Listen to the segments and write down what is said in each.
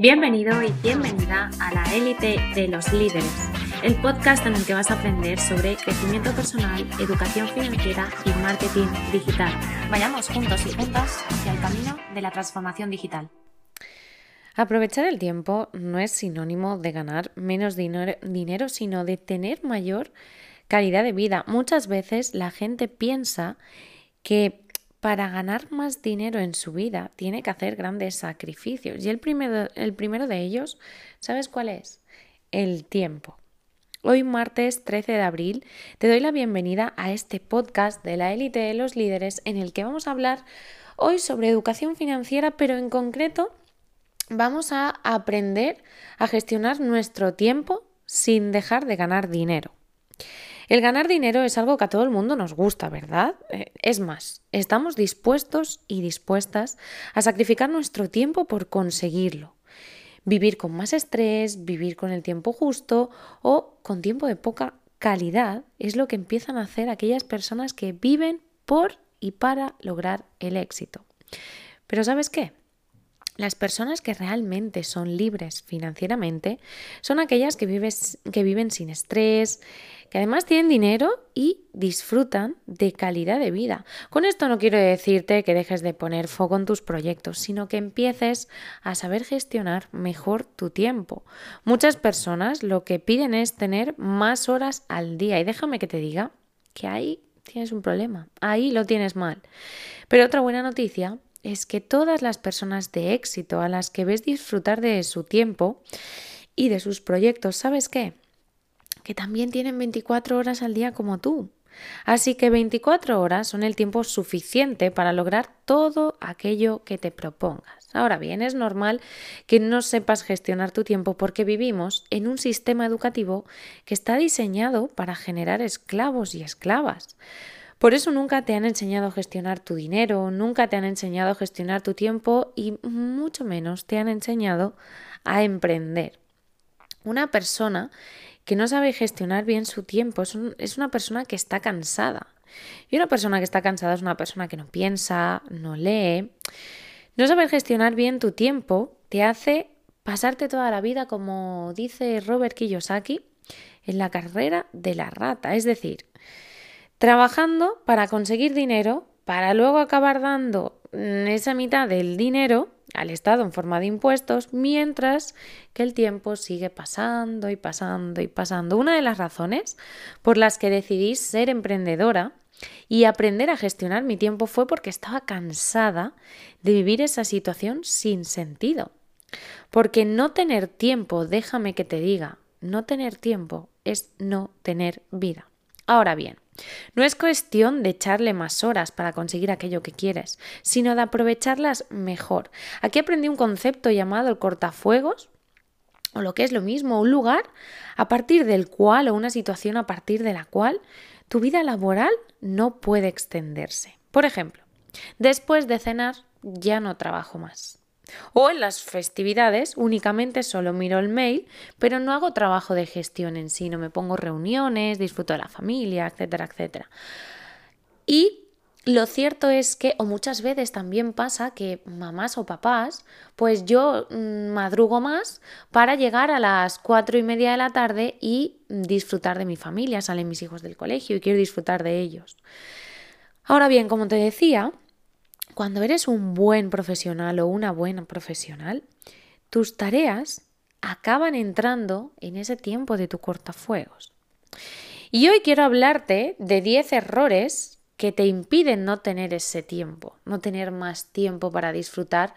Bienvenido y bienvenida a la élite de los líderes, el podcast en el que vas a aprender sobre crecimiento personal, educación financiera y marketing digital. Vayamos juntos y juntas hacia el camino de la transformación digital. Aprovechar el tiempo no es sinónimo de ganar menos dinero, sino de tener mayor calidad de vida. Muchas veces la gente piensa que para ganar más dinero en su vida tiene que hacer grandes sacrificios. Y el primero, el primero de ellos, ¿sabes cuál es? El tiempo. Hoy martes 13 de abril te doy la bienvenida a este podcast de la élite de los líderes en el que vamos a hablar hoy sobre educación financiera, pero en concreto vamos a aprender a gestionar nuestro tiempo sin dejar de ganar dinero. El ganar dinero es algo que a todo el mundo nos gusta, ¿verdad? Eh, es más, estamos dispuestos y dispuestas a sacrificar nuestro tiempo por conseguirlo. Vivir con más estrés, vivir con el tiempo justo o con tiempo de poca calidad es lo que empiezan a hacer aquellas personas que viven por y para lograr el éxito. Pero ¿sabes qué? Las personas que realmente son libres financieramente son aquellas que, viven sin estrés, que además tienen dinero y disfrutan de calidad de vida. Con esto no quiero decirte que dejes de poner foco en tus proyectos, sino que empieces a saber gestionar mejor tu tiempo. Muchas personas lo que piden es tener más horas al día y déjame que te diga que ahí tienes un problema, ahí lo tienes mal. Pero otra buena noticia es que todas las personas de éxito a las que ves disfrutar de su tiempo y de sus proyectos, ¿sabes qué? Que también tienen 24 horas al día como tú. Así que 24 horas son el tiempo suficiente para lograr todo aquello que te propongas. Ahora bien, es normal que no sepas gestionar tu tiempo porque vivimos en un sistema educativo que está diseñado para generar esclavos y esclavas. Por eso nunca te han enseñado a gestionar tu dinero, nunca te han enseñado a gestionar tu tiempo y mucho menos te han enseñado a emprender. Una persona que no sabe gestionar bien su tiempo es, una persona que está cansada. Y una persona que está cansada es una persona que no piensa, no lee. No saber gestionar bien tu tiempo te hace pasarte toda la vida, como dice Robert Kiyosaki, en la carrera de la rata. Es decir, trabajando para conseguir dinero, para luego acabar dando esa mitad del dinero al Estado en forma de impuestos, mientras que el tiempo sigue pasando y pasando y pasando. Una de las razones por las que decidí ser emprendedora y aprender a gestionar mi tiempo fue porque estaba cansada de vivir esa situación sin sentido. Porque no tener tiempo, déjame que te diga, no tener tiempo es no tener vida. Ahora bien, no es cuestión de echarle más horas para conseguir aquello que quieres, sino de aprovecharlas mejor. Aquí aprendí un concepto llamado el cortafuegos, o lo que es lo mismo, un lugar a partir del cual o una situación a partir de la cual tu vida laboral no puede extenderse. Por ejemplo, después de cenar ya no trabajo más. O en las festividades únicamente solo miro el mail, pero no hago trabajo de gestión en sí, no me pongo reuniones, disfruto de la familia, etcétera, etcétera. Y lo cierto es que, o muchas veces también pasa que mamás o papás, pues yo mm, madrugo más para llegar a las cuatro y media de la tarde y disfrutar de mi familia, salen mis hijos del colegio y quiero disfrutar de ellos. Ahora bien, como te decía, cuando eres un buen profesional o una buena profesional, tus tareas acaban entrando en ese tiempo de tu cortafuegos. Y hoy quiero hablarte de 10 errores que te impiden no tener ese tiempo, no tener más tiempo para disfrutar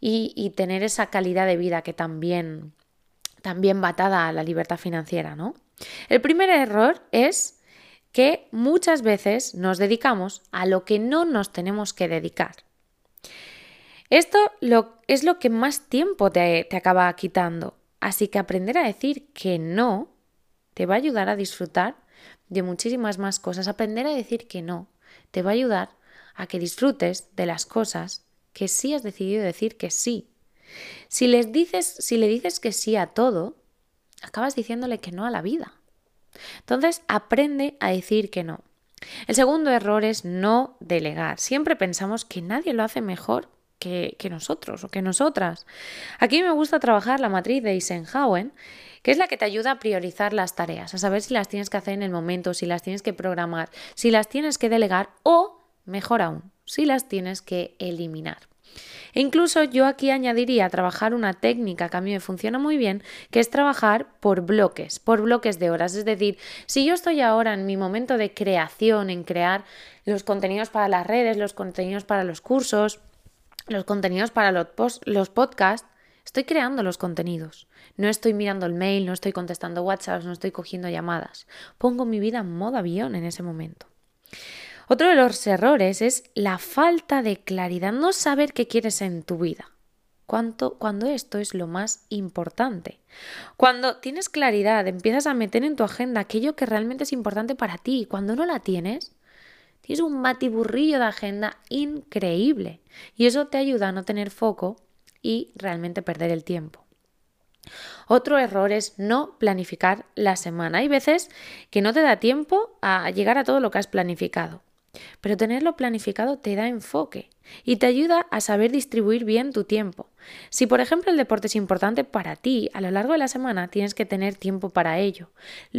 y, tener esa calidad de vida que también, también va atada a la libertad financiera, ¿no? El primer error es que muchas veces nos dedicamos a lo que no nos tenemos que dedicar. Esto es lo que más tiempo te, te acaba quitando. Así que aprender a decir que no te va a ayudar a disfrutar de muchísimas más cosas. Aprender a decir que no te va a ayudar a que disfrutes de las cosas que sí has decidido decir que sí. Si les dices, si le dices que sí a todo, acabas diciéndole que no a la vida. Entonces, aprende a decir que no. El segundo error es no delegar. Siempre pensamos que nadie lo hace mejor que, nosotros o que nosotras. Aquí me gusta trabajar la matriz de Eisenhower, que es la que te ayuda a priorizar las tareas, a saber si las tienes que hacer en el momento, si las tienes que programar, si las tienes que delegar o, mejor aún, si las tienes que eliminar. E incluso yo aquí añadiría trabajar una técnica que a mí me funciona muy bien, que es trabajar por bloques, por bloques de horas. Es decir, si yo estoy ahora en mi momento de creación, en crear los contenidos para las redes, los contenidos para los cursos, los contenidos para los, podcasts, estoy creando los contenidos. No estoy mirando el mail, no estoy contestando WhatsApp, no estoy cogiendo llamadas. Pongo mi vida en modo avión en ese momento. Otro de los errores es la falta de claridad, no saber qué quieres en tu vida. Cuánto, cuando esto es lo más importante. Cuando tienes claridad, empiezas a meter en tu agenda aquello que realmente es importante para ti. Cuando no la tienes, tienes un matiburrillo de agenda increíble. Y eso te ayuda a no tener foco y realmente perder el tiempo. Otro error es no planificar la semana. Hay veces que no te da tiempo a llegar a todo lo que has planificado. Pero tenerlo planificado te da enfoque y te ayuda a saber distribuir bien tu tiempo. Si por ejemplo el deporte es importante para ti, a lo largo de la semana tienes que tener tiempo para ello.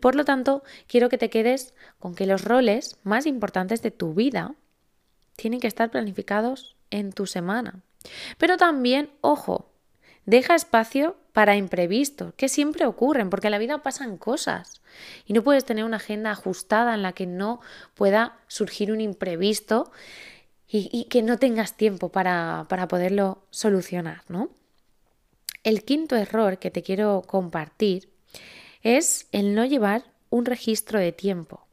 Por lo tanto, quiero que te quedes con que los roles más importantes de tu vida tienen que estar planificados en tu semana. Pero también, ojo, Deja espacio para imprevistos, que siempre ocurren, porque en la vida pasan cosas y no puedes tener una agenda ajustada en la que no pueda surgir un imprevisto y, que no tengas tiempo para, para poderlo solucionar, ¿no? El quinto error que te quiero compartir es el no llevar un registro de tiempo.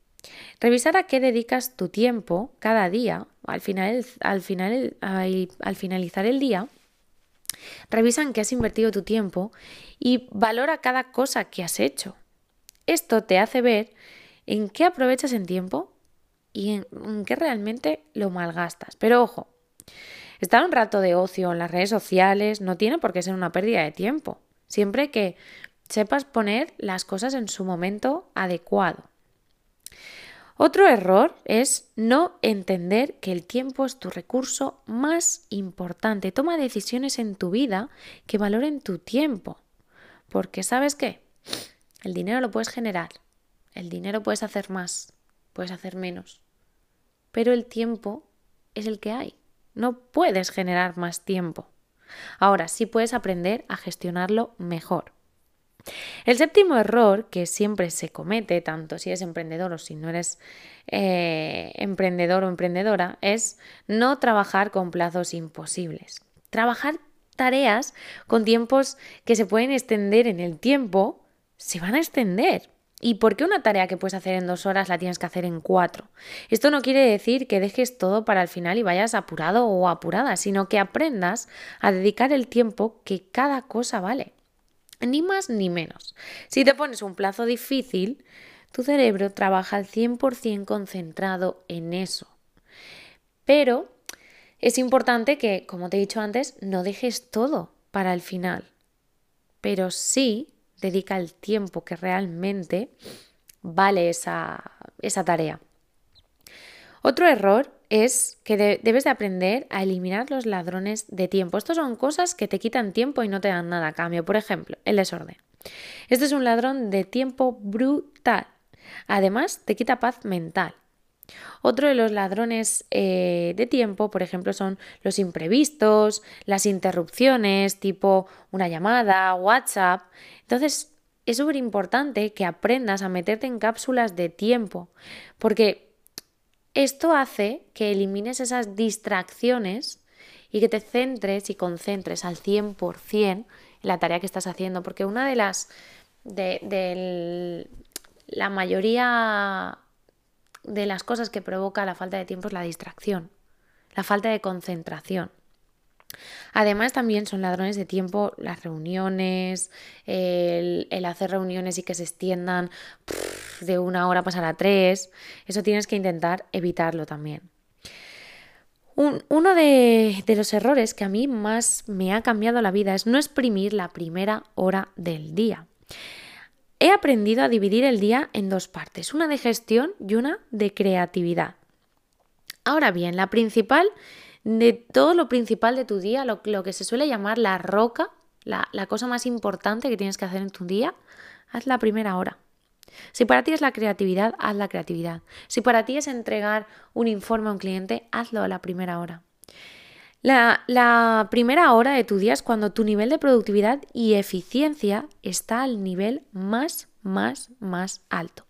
Revisar a qué dedicas tu tiempo cada día, al, final, al, final, al finalizar el día, Revisa en qué has invertido tu tiempo y valora cada cosa que has hecho. Esto te hace ver en qué aprovechas en tiempo y en, qué realmente lo malgastas. Pero ojo, estar un rato de ocio en las redes sociales no tiene por qué ser una pérdida de tiempo, siempre que sepas poner las cosas en su momento adecuado. Otro error es no entender que el tiempo es tu recurso más importante. Toma decisiones en tu vida que valoren tu tiempo. Porque sabes qué? El dinero lo puedes generar. El dinero puedes hacer más, puedes hacer menos. Pero el tiempo es el que hay. No puedes generar más tiempo. Ahora sí puedes aprender a gestionarlo mejor. El séptimo error que siempre se comete, tanto si eres emprendedor o si no eres eh, emprendedor o emprendedora, es no trabajar con plazos imposibles. Trabajar tareas con tiempos que se pueden extender en el tiempo, se van a extender. ¿Y por qué una tarea que puedes hacer en dos horas la tienes que hacer en cuatro? Esto no quiere decir que dejes todo para el final y vayas apurado o apurada, sino que aprendas a dedicar el tiempo que cada cosa vale. Ni más ni menos. Si te pones un plazo difícil, tu cerebro trabaja al 100% concentrado en eso. Pero es importante que, como te he dicho antes, no dejes todo para el final. Pero sí dedica el tiempo que realmente vale esa, esa tarea. Otro error es que debes de aprender a eliminar los ladrones de tiempo. Estos son cosas que te quitan tiempo y no te dan nada a cambio. Por ejemplo, el desorden. Este es un ladrón de tiempo brutal. Además, te quita paz mental. Otro de los ladrones eh, de tiempo, por ejemplo, son los imprevistos, las interrupciones, tipo una llamada, WhatsApp. Entonces, es súper importante que aprendas a meterte en cápsulas de tiempo, porque esto hace que elimines esas distracciones y que te centres y concentres al 100% en la tarea que estás haciendo, porque una de las de, la mayoría de las cosas que provoca la falta de tiempo es la distracción, la falta de concentración. Además, también son ladrones de tiempo las reuniones, el, hacer reuniones y que se extiendan de una hora pasar a tres. Eso tienes que intentar evitarlo también. uno de, de los errores que a mí más me ha cambiado la vida es no exprimir la primera hora del día. He aprendido a dividir el día en dos partes, una de gestión y una de creatividad. Ahora bien, la principal de todo lo principal de tu día, lo, que se suele llamar la roca, la, la cosa más importante que tienes que hacer en tu día, haz la primera hora. Si para ti es la creatividad, haz la creatividad. Si para ti es entregar un informe a un cliente, hazlo a la primera hora. La, primera hora de tu día es cuando tu nivel de productividad y eficiencia está al nivel más, más, más alto.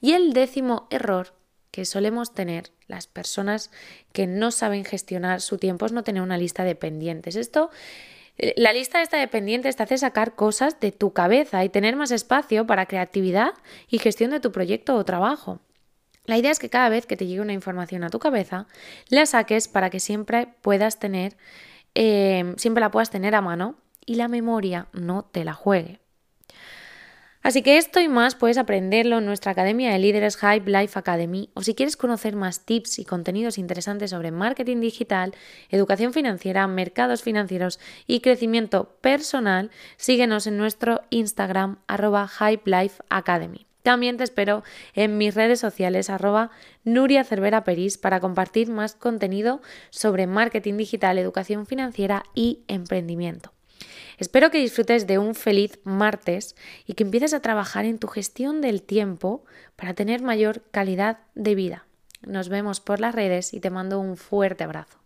Y el décimo error que solemos tener las personas que no saben gestionar su tiempo es no tener una lista de pendientes. Esto eh, la lista esta de pendientes te hace sacar cosas de tu cabeza y tener más espacio para creatividad y gestión de tu proyecto o trabajo. La idea es que cada vez que te llegue una información a tu cabeza, la saques para que siempre puedas tener, eh, siempre la puedas tener a mano y la memoria no te la juegue. Así que esto y más puedes aprenderlo en nuestra Academia de Líderes Hype Life Academy o si quieres conocer más tips y contenidos interesantes sobre marketing digital, educación financiera, mercados financieros y crecimiento personal, síguenos en nuestro Instagram arroba Hype Life Academy. También te espero en mis redes sociales arroba Nuria Cervera Peris para compartir más contenido sobre marketing digital, educación financiera y emprendimiento. Espero que disfrutes de un feliz martes y que empieces a trabajar en tu gestión del tiempo para tener mayor calidad de vida. Nos vemos por las redes y te mando un fuerte abrazo.